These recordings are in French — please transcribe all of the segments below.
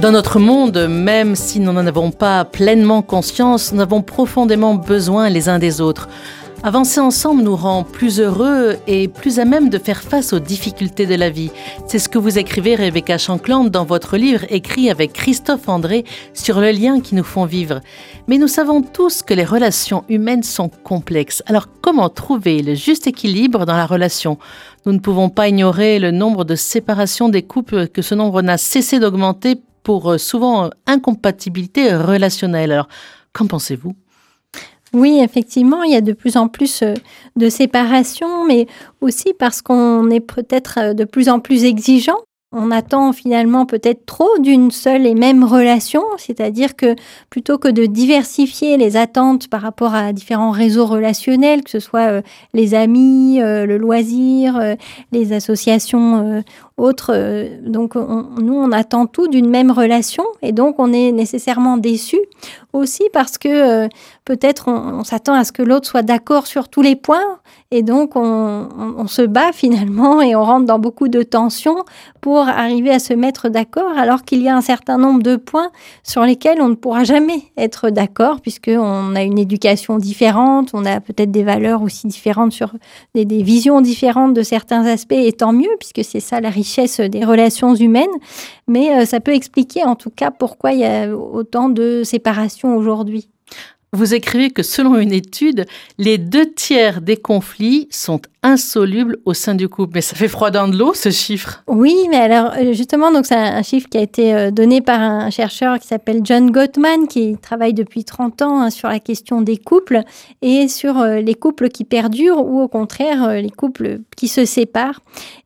Dans notre monde, même si nous n'en avons pas pleinement conscience, nous avons profondément besoin les uns des autres. Avancer ensemble nous rend plus heureux et plus à même de faire face aux difficultés de la vie. C'est ce que vous écrivez, Rebecca Shankland, dans votre livre écrit avec Christophe André sur le lien qui nous font vivre. Mais nous savons tous que les relations humaines sont complexes. Alors comment trouver le juste équilibre dans la relation? Nous ne pouvons pas ignorer le nombre de séparations des couples, que ce nombre n'a cessé d'augmenter pour euh, souvent incompatibilité relationnelle. Alors qu'en pensez-vous? Oui, effectivement, il y a de plus en plus euh, de séparations, mais aussi parce qu'on est peut-être euh, de plus en plus exigeant. On attend finalement peut-être trop d'une seule et même relation, c'est-à-dire que plutôt que de diversifier les attentes par rapport à différents réseaux relationnels, que ce soit euh, les amis, le loisir, les associations autres. donc, nous, on attend tout d'une même relation et donc on est nécessairement déçu aussi parce que peut-être on, s'attend à ce que l'autre soit d'accord sur tous les points et donc on, se bat finalement et on rentre dans beaucoup de tensions pour arriver à se mettre d'accord alors qu'il y a un certain nombre de points sur lesquels on ne pourra jamais être d'accord puisqu'on a une éducation différente, on a peut-être des valeurs aussi différentes sur des, des visions différentes de certains aspects et tant mieux puisque c'est ça la richesse des relations humaines mais euh, ça peut expliquer en tout cas pourquoi il y a autant de séparations aujourd'hui. Vous écrivez que selon une étude, les deux tiers des conflits sont insoluble au sein du couple. Mais ça fait froid dans de l'eau, ce chiffre. Oui, mais alors euh, justement, donc c'est un chiffre qui a été euh, donné par un chercheur qui s'appelle John Gottman, qui travaille depuis 30 ans hein, sur la question des couples et sur euh, les couples qui perdurent ou au contraire les couples qui se séparent.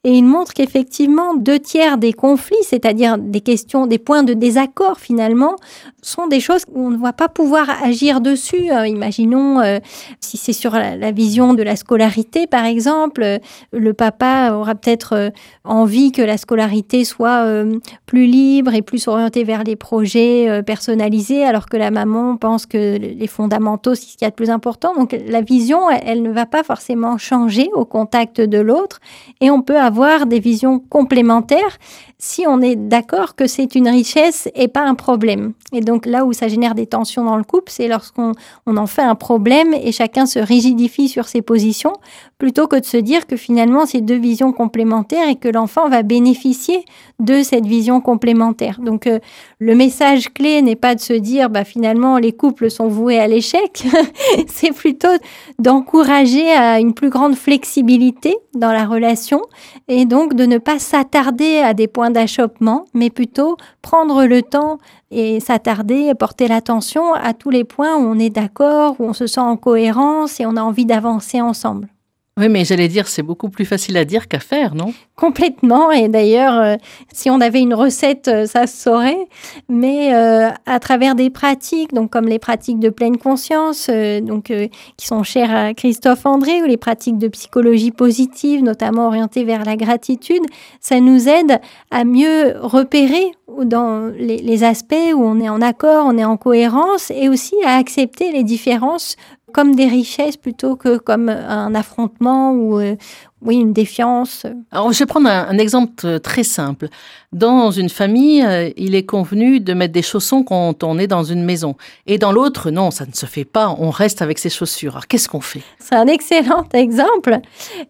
Et il montre qu'effectivement, deux tiers des conflits, c'est-à-dire des questions, des points de désaccord finalement, sont des choses où on ne va pas pouvoir agir dessus. imaginons si c'est sur la vision de la scolarité, par exemple, exemple, le papa aura peut-être euh, envie que la scolarité soit euh, plus libre et plus orientée vers les projets euh, personnalisés, alors que la maman pense que les fondamentaux, c'est ce qu'il y a de plus important. Donc la vision, elle, ne va pas forcément changer au contact de l'autre et on peut avoir des visions complémentaires si on est d'accord que c'est une richesse et pas un problème. Et donc là où ça génère des tensions dans le couple, c'est lorsqu'on on en fait un problème et chacun se rigidifie sur ses positions, plutôt que de se dire que finalement c'est deux visions complémentaires et que l'enfant va bénéficier de cette vision complémentaire. Donc euh, le message clé n'est pas de se dire bah finalement les couples sont voués à l'échec, c'est plutôt d'encourager à une plus grande flexibilité dans la relation et donc de ne pas s'attarder à des points d'achoppement, mais plutôt prendre le temps et s'attarder, porter l'attention à tous les points où on est d'accord, où on se sent en cohérence et on a envie d'avancer ensemble. Oui, mais j'allais dire, c'est beaucoup plus facile à dire qu'à faire, non? Complètement. Et d'ailleurs, euh, si on avait une recette, euh, ça se saurait. Mais euh, à travers des pratiques, donc comme les pratiques de pleine conscience, donc qui sont chères à Christophe André, ou les pratiques de psychologie positive, notamment orientées vers la gratitude, ça nous aide à mieux repérer dans les, les aspects où on est en accord, on est en cohérence, et aussi à accepter les différences comme des richesses plutôt que comme un affrontement ou euh, oui, une défiance. Alors, je vais prendre un, exemple très simple. Dans une famille, euh, il est convenu de mettre des chaussons quand on est dans une maison. Et dans l'autre, non, ça ne se fait pas. On reste avec ses chaussures. Alors, qu'est-ce qu'on fait? C'est un excellent exemple.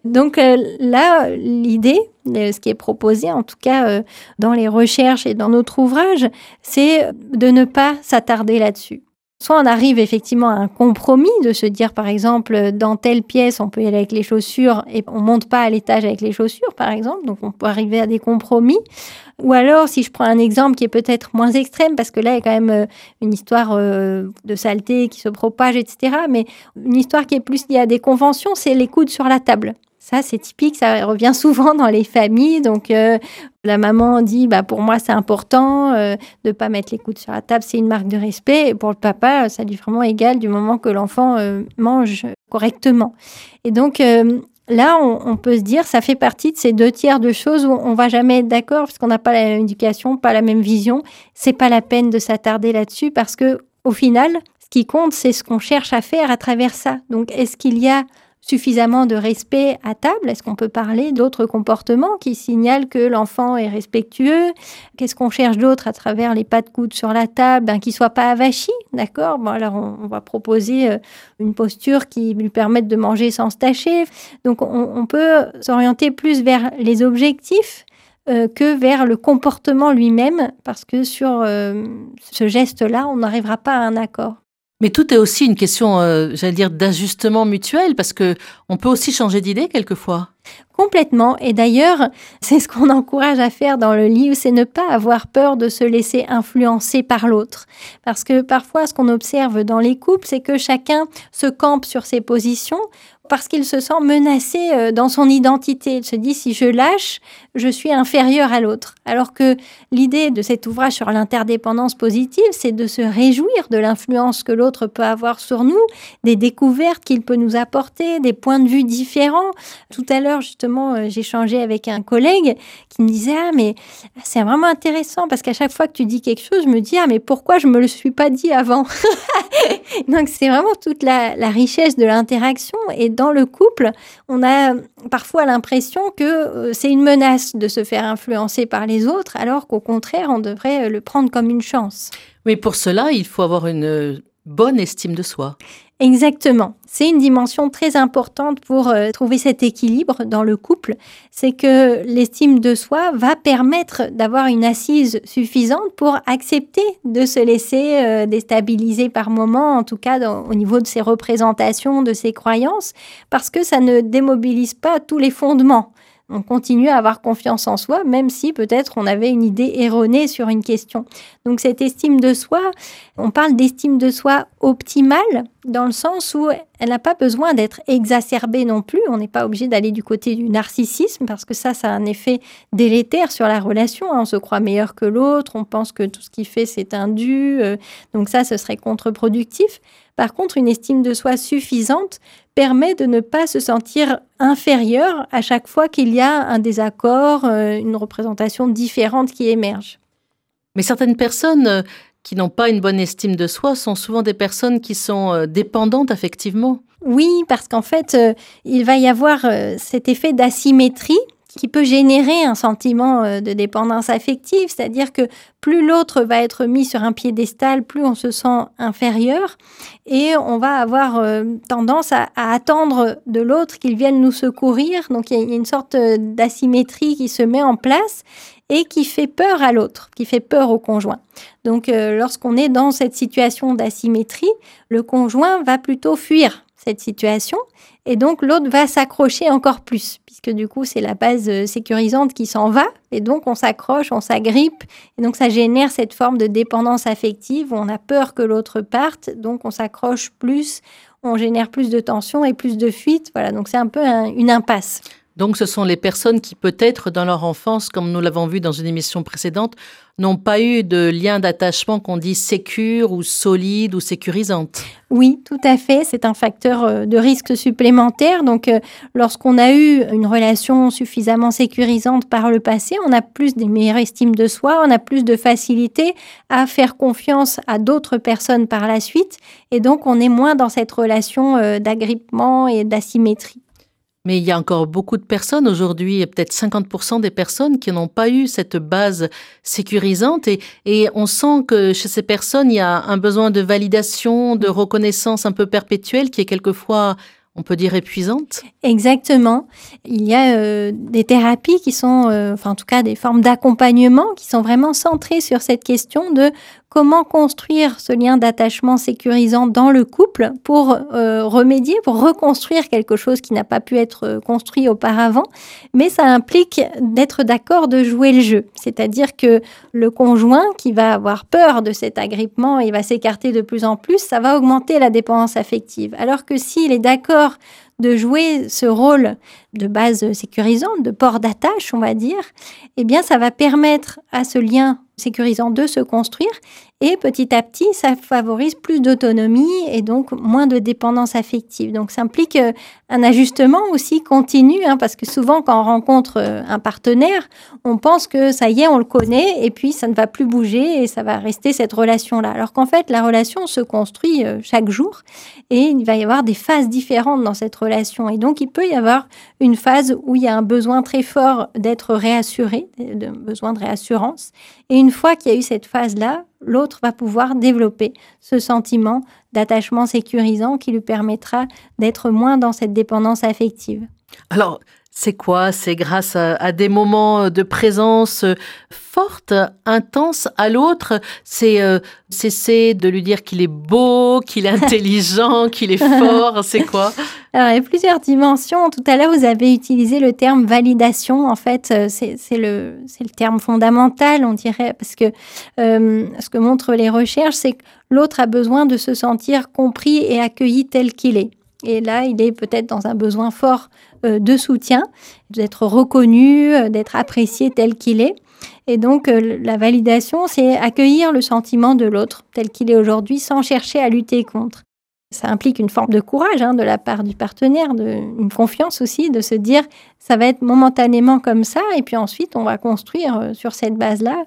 Donc euh, là, l'idée, ce qui est proposé, en tout cas dans les recherches et dans notre ouvrage, c'est de ne pas s'attarder là-dessus. Soit on arrive effectivement à un compromis de se dire, par exemple, dans telle pièce, on peut y aller avec les chaussures et on monte pas à l'étage avec les chaussures, par exemple. Donc, on peut arriver à des compromis. Ou alors, si je prends un exemple qui est peut-être moins extrême, parce que là, il y a quand même euh, une histoire euh, de saleté qui se propage, etc. Mais une histoire qui est plus liée à des conventions, c'est les coudes sur la table. Ça, c'est typique, ça revient souvent dans les familles. Donc, euh, la maman dit, bah, pour moi, c'est important euh, de ne pas mettre les coudes sur la table, c'est une marque de respect. Et pour le papa, ça lui vraiment égal du moment que l'enfant euh, mange correctement. Et donc, là, on, peut se dire, ça fait partie de ces deux tiers de choses où on va jamais être d'accord parce qu'on n'a pas la même éducation, pas la même vision. C'est pas la peine de s'attarder là-dessus parce que, au final, ce qui compte, c'est ce qu'on cherche à faire à travers ça. Donc, est-ce qu'il y a suffisamment de respect à table? Est-ce qu'on peut parler d'autres comportements qui signalent que l'enfant est respectueux? Qu'est-ce qu'on cherche d'autre à travers les pas de coude sur la table? Ben, Qu'il soit pas avachi, d'accord? Bon, alors on, va proposer euh, une posture qui lui permette de manger sans se tâcher. Donc on, peut s'orienter plus vers les objectifs euh, que vers le comportement lui-même, parce que sur euh, ce geste-là, on n'arrivera pas à un accord. Mais tout est aussi une question, euh, j'allais dire, d'ajustement mutuel, parce que on peut aussi changer d'idée quelquefois. Complètement. Et d'ailleurs, c'est ce qu'on encourage à faire dans le livre, c'est ne pas avoir peur de se laisser influencer par l'autre. Parce que parfois, ce qu'on observe dans les couples, c'est que chacun se campe sur ses positions parce qu'il se sent menacé euh, dans son identité. Il se dit si je lâche, je suis inférieur à l'autre. Alors que l'idée de cet ouvrage sur l'interdépendance positive, c'est de se réjouir de l'influence que l'autre peut avoir sur nous, des découvertes qu'il peut nous apporter, des points de vue différents. Tout à l'heure, justement, euh, changé avec un collègue qui me disait ah mais c'est vraiment intéressant parce qu'à chaque fois que tu dis quelque chose, je me dis ah mais pourquoi je me le suis pas dit avant? Donc c'est vraiment toute la, la richesse de l'interaction et dans le couple, on a parfois l'impression que euh, c'est une menace de se faire influencer par les autres, alors qu'au contraire, on devrait euh, le prendre comme une chance. Mais pour cela, il faut avoir une bonne estime de soi. Exactement. C'est une dimension très importante pour euh, trouver cet équilibre dans le couple. C'est que l'estime de soi va permettre d'avoir une assise suffisante pour accepter de se laisser euh, déstabiliser par moments, en tout cas au niveau de ses représentations, de ses croyances, parce que ça ne démobilise pas tous les fondements on continue à avoir confiance en soi, même si peut-être on avait une idée erronée sur une question. Donc cette estime de soi, on parle d'estime de soi optimale dans le sens où elle n'a pas besoin d'être exacerbée non plus. On n'est pas obligé d'aller du côté du narcissisme parce que ça, ça a un effet délétère sur la relation. Hein. On se croit meilleur que l'autre, on pense que tout ce qu'il fait, c'est un dû. Euh. donc ça, ce serait contre-productif. Par contre, une estime de soi suffisante permet de ne pas se sentir inférieur à chaque fois qu'il y a un désaccord, euh, une représentation différente qui émerge. Mais certaines personnes euh, qui n'ont pas une bonne estime de soi sont souvent des personnes qui sont euh, dépendantes affectivement. Oui, parce qu'en fait, il va y avoir cet effet d'asymétrie qui peut générer un sentiment euh, de dépendance affective, c'est-à-dire que plus l'autre va être mis sur un piédestal, plus on se sent inférieur et on va avoir euh, tendance à, attendre de l'autre qu'il vienne nous secourir. Donc il y a une sorte euh, d'asymétrie qui se met en place et qui fait peur à l'autre, qui fait peur au conjoint. Donc lorsqu'on est dans cette situation d'asymétrie, le conjoint va plutôt fuir cette situation et donc l'autre va s'accrocher encore plus que du coup, c'est la base euh, sécurisante qui s'en va. Et donc, on s'accroche, on s'agrippe. Et donc, ça génère cette forme de dépendance affective où on a peur que l'autre parte. Donc, on s'accroche plus, on génère plus de tension et plus de fuite. Voilà, donc c'est un peu une impasse. Donc ce sont les personnes qui peut-être dans leur enfance, comme nous l'avons vu dans une émission précédente, n'ont pas eu de lien d'attachement qu'on dit sécure ou solide ou sécurisante. Oui, tout à fait. C'est un facteur euh, de risque supplémentaire. Donc euh, lorsqu'on a eu une relation suffisamment sécurisante par le passé, on a plus des meilleures estimes de soi, on a plus de facilité à faire confiance à d'autres personnes par la suite. Et donc on est moins dans cette relation euh, d'agrippement et d'asymétrie. Mais il y a encore beaucoup de personnes aujourd'hui, peut-être 50% des personnes qui n'ont pas eu cette base sécurisante. Et, et on sent que chez ces personnes, il y a un besoin de validation, de reconnaissance un peu perpétuelle qui est quelquefois on peut dire épuisante Exactement. Il y a euh, des thérapies qui sont, euh, enfin en tout cas des formes d'accompagnement qui sont vraiment centrées sur cette question de comment construire ce lien d'attachement sécurisant dans le couple pour euh, remédier, pour reconstruire quelque chose qui n'a pas pu être construit auparavant. Mais ça implique d'être d'accord de jouer le jeu. C'est-à-dire que le conjoint qui va avoir peur de cet agrippement et va s'écarter de plus en plus, ça va augmenter la dépendance affective. Alors que s'il est d'accord de jouer ce rôle de base sécurisante, de port d'attache, on va dire, eh bien, ça va permettre à ce lien sécurisant de se construire Et petit à petit, ça favorise plus d'autonomie et donc moins de dépendance affective. Donc ça implique euh, un ajustement aussi continu, hein, parce que souvent quand on rencontre euh, un partenaire, on pense que ça y est, on le connaît, et puis ça ne va plus bouger et ça va rester cette relation-là. Alors qu'en fait, la relation se construit euh, chaque jour et il va y avoir des phases différentes dans cette relation. Et donc il peut y avoir une phase où il y a un besoin très fort d'être réassuré, un besoin de réassurance. Et une fois qu'il y a eu cette phase-là, l'autre va pouvoir développer ce sentiment d'attachement sécurisant qui lui permettra d'être moins dans cette dépendance affective. C'est quoi? C'est grâce à, des moments de présence forte, intense à l'autre? C'est euh, cesser de lui dire qu'il est beau, qu'il est intelligent, qu'il est fort. C'est quoi? Alors, il y a plusieurs dimensions. Tout à l'heure, vous avez utilisé le terme validation. En fait, euh, c'est le, le terme fondamental, on dirait, parce que euh, ce que montrent les recherches, c'est que l'autre a besoin de se sentir compris et accueilli tel qu'il est. Et là, il est peut-être dans un besoin fort euh, de soutien, d'être reconnu, euh, d'être apprécié tel qu'il est. Et donc, euh, la validation, c'est accueillir le sentiment de l'autre tel qu'il est aujourd'hui sans chercher à lutter contre. Ça implique une forme de courage hein, de la part du partenaire, une confiance aussi, de se dire ça va être momentanément comme ça, et puis ensuite on va construire sur cette base-là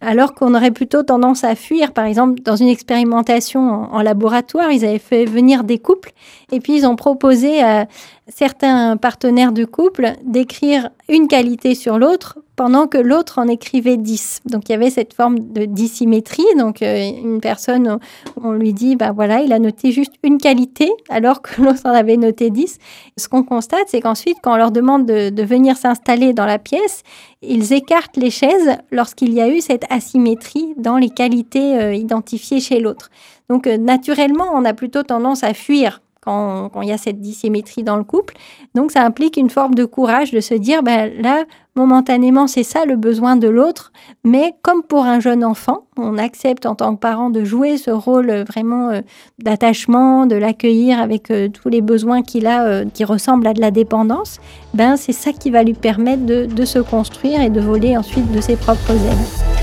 alors qu'on aurait plutôt tendance à fuir. Par exemple, dans une expérimentation en, laboratoire, ils avaient fait venir des couples et puis ils ont proposé à certains partenaires de couple d'écrire une qualité sur l'autre pendant que l'autre en écrivait dix. Donc il y avait cette forme de dissymétrie. Donc euh, une personne, on lui dit, ben voilà, il a noté juste une qualité alors que l'autre en avait noté dix. Ce qu'on constate, c'est qu'ensuite, quand on leur demande de, de venir s'installer dans la pièce, ils écartent les chaises lorsqu'il y a eu cette asymétrie dans les qualités euh, identifiées chez l'autre. Donc euh, naturellement, on a plutôt tendance à fuir quand, il y a cette dissymétrie dans le couple. Donc ça implique une forme de courage de se dire, ben, là, momentanément, c'est ça le besoin de l'autre, mais comme pour un jeune enfant, on accepte en tant que parent de jouer ce rôle vraiment euh, d'attachement, de l'accueillir avec tous les besoins qu'il a qui ressemblent à de la dépendance, ben c'est ça qui va lui permettre de, de se construire et de voler ensuite de ses propres ailes.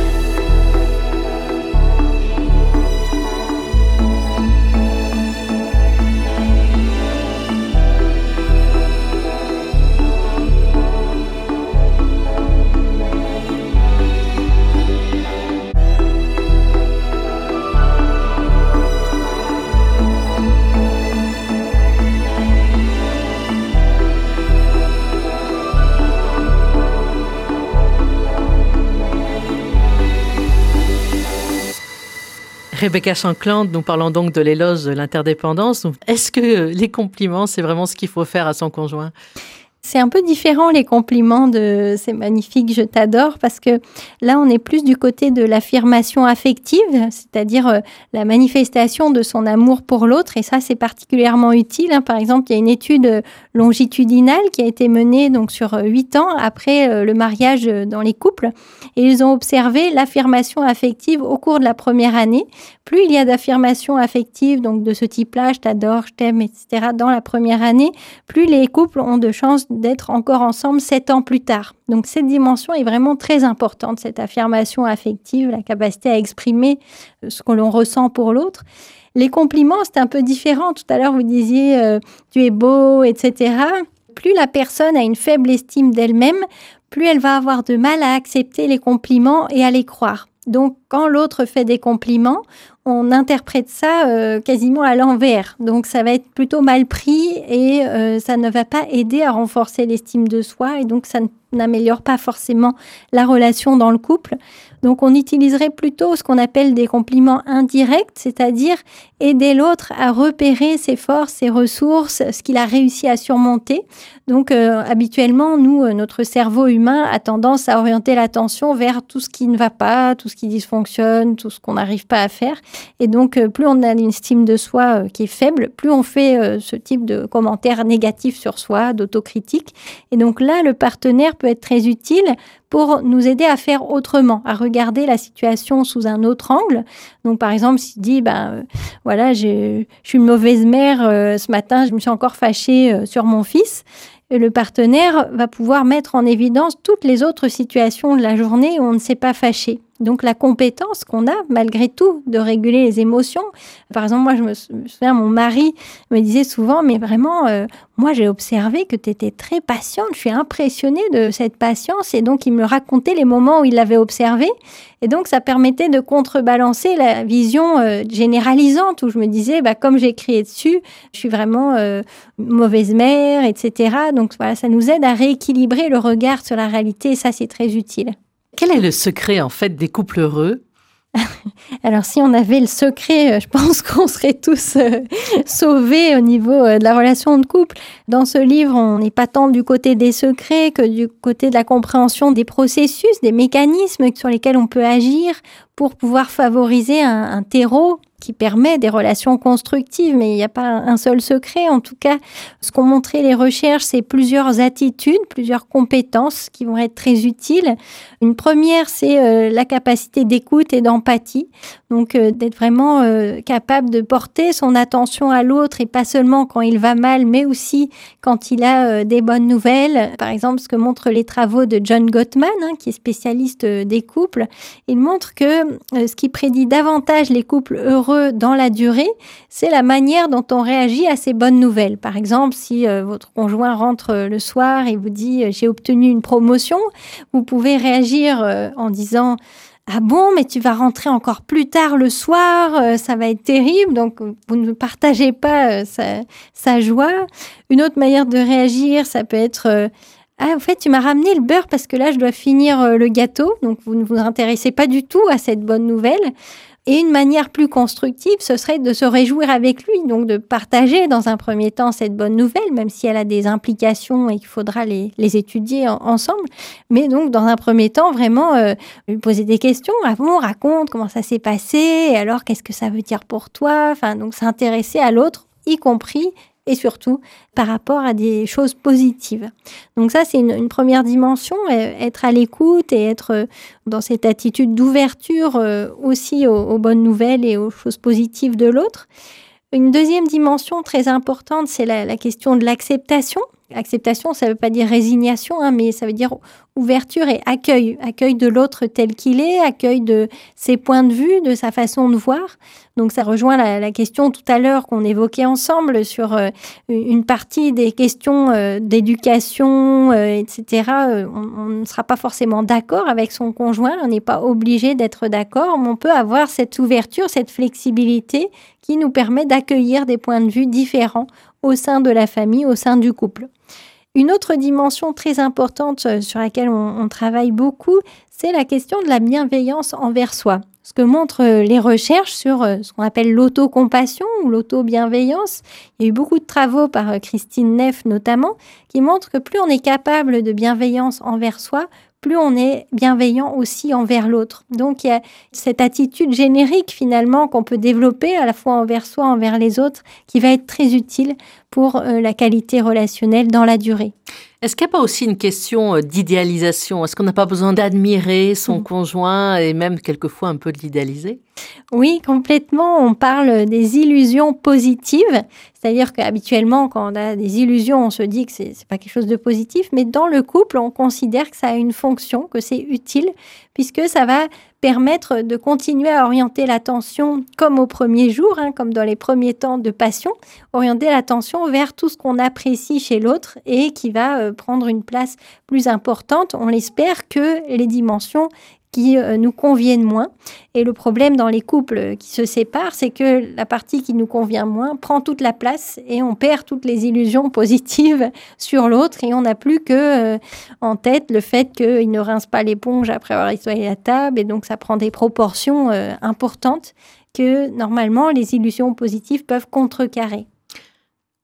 Rebecca Shankland, nous parlons donc de l'éloge de l'interdépendance. Est-ce que les compliments, c'est vraiment ce qu'il faut faire à son conjoint? C'est un peu différent les compliments de c'est magnifique, je t'adore, parce que là, on est plus du côté de l'affirmation affective, c'est-à-dire euh, la manifestation de son amour pour l'autre, et ça, c'est particulièrement utile. Hein. Par exemple, il y a une étude longitudinale qui a été menée donc sur euh, huit ans après euh, le mariage dans les couples, et ils ont observé l'affirmation affective au cours de la première année. Plus il y a d'affirmations affectives, donc de ce type-là, je t'adore, je t'aime, etc., dans la première année, plus les couples ont de chances d'être encore ensemble sept ans plus tard. Donc cette dimension est vraiment très importante, cette affirmation affective, la capacité à exprimer euh, ce que l'on ressent pour l'autre. Les compliments, c'est un peu différent. Tout à l'heure, vous disiez euh, tu es beau, etc. Plus la personne a une faible estime d'elle-même, plus elle va avoir de mal à accepter les compliments et à les croire. Donc, quand l'autre fait des compliments, on interprète ça euh, quasiment à l'envers. Donc, ça va être plutôt mal pris et euh, ça ne va pas aider à renforcer l'estime de soi et donc ça n'améliore pas forcément la relation dans le couple. Donc, on utiliserait plutôt ce qu'on appelle des compliments indirects, c'est-à-dire aider l'autre à repérer ses forces, ses ressources, ce qu'il a réussi à surmonter. Donc, euh, habituellement, nous, notre cerveau humain a tendance à orienter l'attention vers tout ce qui ne va pas, tout ce qui dysfonctionne, tout ce qu'on n'arrive pas à faire. Et donc, euh, plus on a une estime de soi euh, qui est faible, plus on fait euh, ce type de commentaires négatifs sur soi, d'autocritique. Et donc là, le partenaire peut être très utile pour nous aider à faire autrement, à regarder la situation sous un autre angle. Donc, par exemple, s'il dit, ben voilà, je suis une mauvaise mère ce matin, je me suis encore fâchée sur mon fils le partenaire va pouvoir mettre en évidence toutes les autres situations de la journée où on ne s'est pas fâché. Donc la compétence qu'on a malgré tout de réguler les émotions. Par exemple, moi je me souviens, mon mari me disait souvent, mais vraiment, euh, moi j'ai observé que tu étais très patiente, je suis impressionnée de cette patience. Et donc il me racontait les moments où il l'avait observé. Et donc ça permettait de contrebalancer la vision euh, généralisante où je me disais, bah, comme j'ai dessus, je suis vraiment euh, mauvaise mère, etc. Donc voilà, ça nous aide à rééquilibrer le regard sur la réalité et ça c'est très utile. Quel est le secret en fait des couples heureux? Alors si on avait le secret, euh, je pense qu'on serait tous euh, sauvés au niveau euh, de la relation de couple. Dans ce livre, on n'est pas tant du côté des secrets que du côté de la compréhension des processus, des mécanismes sur lesquels on peut agir pour pouvoir favoriser un terreau permet des relations constructives, mais il n'y a pas un seul secret. En tout cas, ce qu'ont montré les recherches, c'est plusieurs attitudes, plusieurs compétences qui vont être très utiles. Une première, c'est euh, la capacité d'écoute et d'empathie. Donc, euh, d'être vraiment euh, capable de porter son attention à l'autre et pas seulement quand il va mal, mais aussi quand il a des bonnes nouvelles. Par exemple, ce que montrent les travaux de John Gottman, hein, qui est spécialiste des couples. Il montre que ce qui prédit davantage les couples heureux dans la durée, c'est la manière dont on réagit à ces bonnes nouvelles. Par exemple, si euh, votre conjoint rentre euh, le soir et vous dit euh, j'ai obtenu une promotion, vous pouvez réagir en disant ah bon, mais tu vas rentrer encore plus tard le soir, ça va être terrible. Donc, vous ne partagez pas sa, joie. Une autre manière de réagir, ça peut être ah, en fait, tu m'as ramené le beurre parce que là, je dois finir le gâteau. Donc, vous ne vous intéressez pas du tout à cette bonne nouvelle. Et une manière plus constructive, ce serait de se réjouir avec lui, donc de partager dans un premier temps cette bonne nouvelle, même si elle a des implications et qu'il faudra les, étudier ensemble. Mais donc, dans un premier temps, vraiment euh, lui poser des questions. Ah bon, raconte comment ça s'est passé, alors qu'est-ce que ça veut dire pour toi? Enfin, donc s'intéresser à l'autre, y compris et surtout par rapport à des choses positives. Donc ça, c'est une, première dimension, être à l'écoute et être euh, dans cette attitude d'ouverture euh, aussi aux, bonnes nouvelles et aux choses positives de l'autre. Une deuxième dimension très importante, c'est la, question de l'acceptation. Acceptation, ça ne veut pas dire résignation, hein, mais ça veut dire ouverture et accueil. Accueil de l'autre tel qu'il est, accueil de ses points de vue, de sa façon de voir. Donc ça rejoint la, question tout à l'heure qu'on évoquait ensemble sur euh, une partie des questions euh, d'éducation, euh, etc. On, on, ne sera pas forcément d'accord avec son conjoint, on n'est pas obligé d'être d'accord, mais on peut avoir cette ouverture, cette flexibilité qui nous permet d'accueillir des points de vue différents au sein de la famille, au sein du couple. Une autre dimension très importante euh, sur laquelle on, travaille beaucoup, c'est la question de la bienveillance envers soi. Ce que montrent euh, les recherches sur euh, ce qu'on appelle l'autocompassion ou l'auto-bienveillance, il y a eu beaucoup de travaux par Christine Neff notamment, qui montrent que plus on est capable de bienveillance envers soi, plus on est bienveillant aussi envers l'autre. Donc il y a cette attitude générique finalement qu'on peut développer à la fois envers soi, envers les autres, qui va être très utile pour euh, la qualité relationnelle dans la durée. Est-ce qu'il n'y a pas aussi une question euh, d'idéalisation? Est-ce qu'on n'a pas besoin d'admirer son mm. conjoint et même quelquefois un peu de l'idéaliser? Oui, complètement. On parle des illusions positives. C'est-à-dire qu'habituellement, quand on a des illusions, on se dit que c'est n'est pas quelque chose de positif. Mais dans le couple, on considère que ça a une fonction, que c'est utile, puisque ça va permettre de continuer à orienter l'attention comme au premier jour, hein, comme dans les premiers temps de passion, orienter l'attention vers tout ce qu'on apprécie chez l'autre et qui va euh, prendre une place plus importante, on l'espère, que les dimensions qui euh, nous conviennent moins. Et le problème dans les couples qui se séparent, c'est que la partie qui nous convient moins prend toute la place et on perd toutes les illusions positives sur l'autre et on n'a plus que euh, en tête le fait qu'il ne rince pas l'éponge après avoir nettoyé la table et donc ça prend des proportions euh, importantes que normalement les illusions positives peuvent contrecarrer.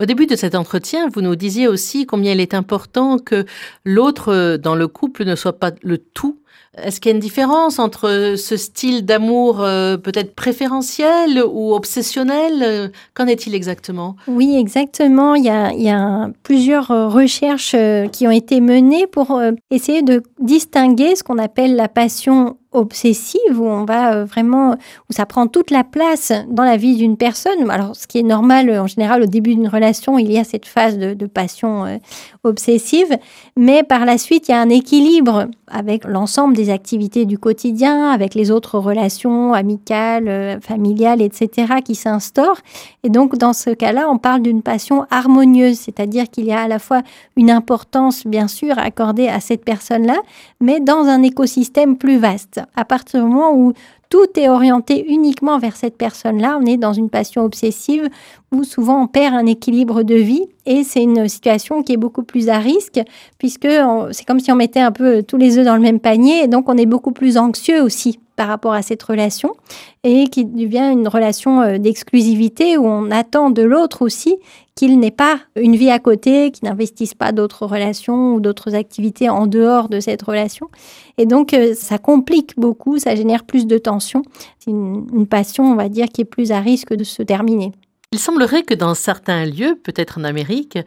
Au début de cet entretien, vous nous disiez aussi combien il est important que l'autre dans le couple ne soit pas le tout est-ce qu'il y a une différence entre ce style d'amour euh, peut-être préférentiel ou obsessionnel Qu'en est-il exactement? Oui, exactement. Il y a, plusieurs euh, recherches euh, qui ont été menées pour essayer de distinguer ce qu'on appelle la passion obsessive où on va euh, vraiment où ça prend toute la place dans la vie d'une personne. Alors ce qui est normal en général au début d'une relation, il y a cette phase de, passion euh, obsessive, mais par la suite il y a un équilibre avec l'ensemble des activités du quotidien, avec les autres relations amicales, euh, familiales, etc., qui s'instaurent. Et donc, dans ce cas-là, on parle d'une passion harmonieuse, c'est-à-dire qu'il y a à la fois une importance, bien sûr, accordée à cette personne-là, mais dans un écosystème plus vaste. À partir du moment où tout est orienté uniquement vers cette personne-là. On est dans une passion obsessive où souvent on perd un équilibre de vie et c'est une situation qui est beaucoup plus à risque puisque c'est comme si on mettait un peu tous les œufs dans le même panier et donc on est beaucoup plus anxieux aussi par rapport à cette relation et qui devient une relation euh, d'exclusivité où on attend de l'autre aussi qu'il n'ait pas une vie à côté, qu'il n'investisse pas d'autres relations ou d'autres activités en dehors de cette relation. Et donc, euh, ça complique beaucoup, ça génère plus de tensions. C'est une, passion, on va dire, qui est plus à risque de se terminer. Il semblerait que dans certains lieux, peut-être en Amérique,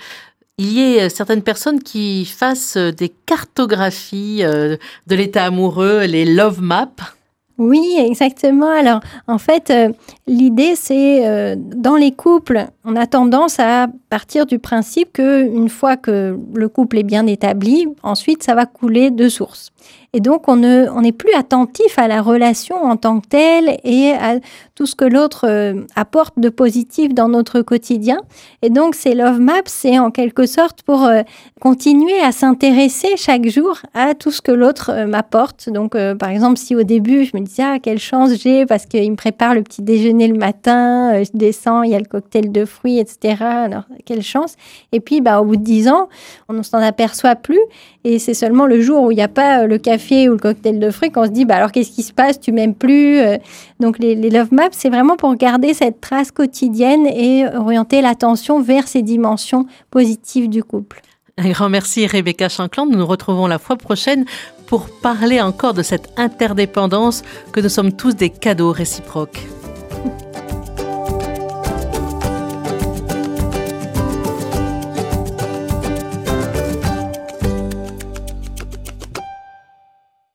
il y ait certaines personnes qui fassent des cartographies euh, de l'état amoureux, les love maps. Oui, exactement. Alors, en fait, euh, l'idée, c'est euh, dans les couples, on a tendance à partir du principe que une fois que le couple est bien établi, ensuite, ça va couler de source. Et donc, on n'est on plus attentif à la relation en tant que telle et à tout ce que l'autre euh, apporte de positif dans notre quotidien. Et donc, ces love maps, c'est en quelque sorte pour euh, continuer à s'intéresser chaque jour à tout ce que l'autre euh, m'apporte. Donc, par exemple, si au début, je me disais, ah, quelle chance j'ai parce qu'il me prépare le petit déjeuner le matin, je descends, il y a le cocktail de fruits, etc. Alors, quelle chance. Et puis, bah, au bout de dix ans, on ne s'en aperçoit plus. Et c'est seulement le jour où il n'y a pas le café ou le cocktail de fruits qu'on se dit, bah alors qu'est-ce qui se passe? Tu m'aimes plus euh. Donc les, les love maps, c'est vraiment pour garder cette trace quotidienne et orienter l'attention vers ces dimensions positives du couple. Un grand merci Rebecca Chancland. Nous nous retrouvons la fois prochaine pour parler encore de cette interdépendance que nous sommes tous des cadeaux réciproques.